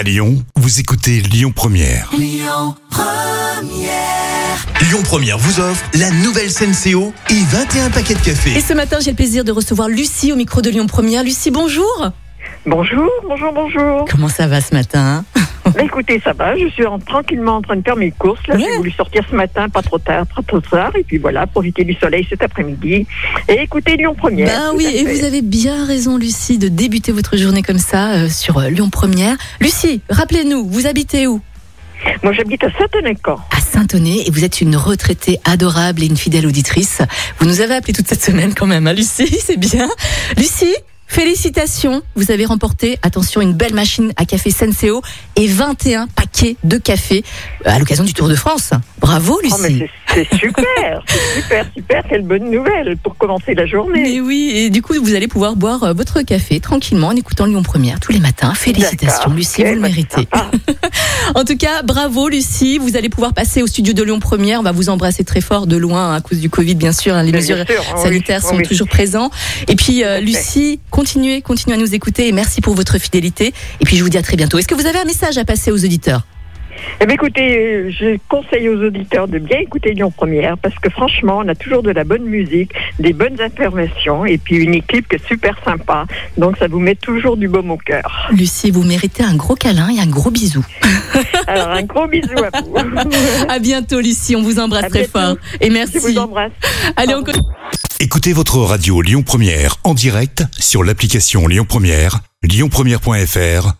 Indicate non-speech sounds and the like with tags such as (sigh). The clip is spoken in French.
À Lyon, vous écoutez Lyon Première. Lyon Première vous offre la nouvelle Senseo et 21 paquets de Et café. ce matin, j'ai le plaisir de recevoir Lucie au micro de Lyon Première. Lucie, bonjour. Bonjour, bonjour, bonjour. Comment ça va ce matin? Bah, écoutez, ça va, je suis en- tranquillement en train de faire mes courses. Là, Ouais. j'ai voulu sortir ce matin, pas trop tard, pas trop tard, et puis voilà, profiter du soleil cet après-midi. Et écoutez Lyon Première. Ben oui, et vous avez bien raison, Lucie, de débuter votre journée comme ça euh, sur euh, Lyon Première. Lucie, rappelez-nous, vous habitez où? Moi, j'habite à Saint-Honnêcan. À Saint-Oné, et vous êtes une retraitée adorable et une fidèle auditrice. Vous nous avez appelé toute cette semaine quand même, hein, Lucie, (laughs) c'est bien. Lucie, félicitations, vous avez remporté, attention, une belle machine à café Senseo et 21 paquets de café à l'occasion du Tour de France. Bravo, Oh, Lucie. c'est c'est super, (laughs) super, super, quelle bonne nouvelle pour commencer la journée. Mais oui, et du coup, vous allez pouvoir boire euh, votre café tranquillement en écoutant Lyon Première tous les matins. Félicitations. Lucie, vous le méritez. (laughs) En tout cas, bravo, Lucie. Vous allez pouvoir passer au studio de Lyon Première. On va vous embrasser très fort de loin hein, à cause du Covid, bien sûr. hein, les Bien mesures sûr, sanitaires oui, sont oui. toujours présents. Et puis, euh. Lucie, continuez, continuez à nous écouter et merci pour votre fidélité. Et puis, je vous dis à très bientôt. Est-ce que vous avez un message à passer aux auditeurs? Eh bien, écoutez, euh, je conseille aux auditeurs de bien écouter Lyon Première parce que franchement, on a toujours de la bonne musique, des bonnes informations et puis une équipe qui est super sympa. Donc, ça vous met toujours du baume au cœur. Lucie, vous méritez un gros câlin et un gros bisou. (laughs) Alors, un gros bisou à vous. À bientôt, Lucie. On vous embrasse À très bientôt. fort. Et Je merci. vous embrasse. Allez, on continue. Écoutez votre radio Lyon Première en direct sur l'application Lyon Première, lyonpremière.fr